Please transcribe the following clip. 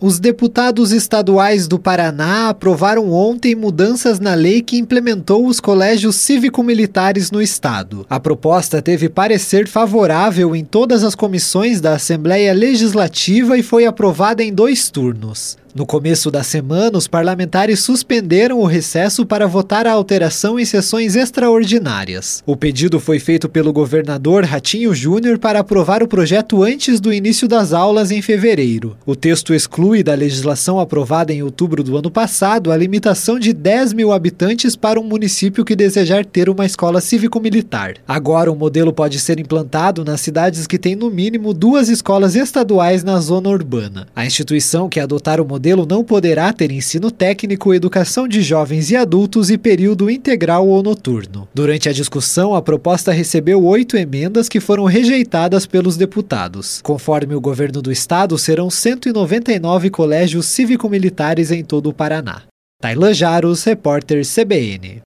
Os deputados estaduais do Paraná aprovaram ontem mudanças na lei que implementou os colégios cívico-militares no estado. A proposta teve parecer favorável em todas as comissões da Assembleia Legislativa e foi aprovada em dois turnos. No começo da semana, os parlamentares suspenderam o recesso para votar a alteração em sessões extraordinárias. O pedido foi feito pelo governador Ratinho Júnior para aprovar o projeto antes do início das aulas em fevereiro. O texto exclui da legislação aprovada em outubro do ano passado a limitação de 10 mil habitantes para um município que desejar ter uma escola cívico-militar. Agora, o modelo pode ser implantado nas cidades que têm no mínimo duas escolas estaduais na zona urbana. A instituição que adotar o modelo modelo não poderá ter ensino técnico, educação de jovens e adultos e período integral ou noturno. Durante a discussão, a proposta recebeu oito emendas que foram rejeitadas pelos deputados. Conforme o governo do estado, serão 199 colégios cívico-militares em todo o Paraná. Tailan Jaros, repórter CBN.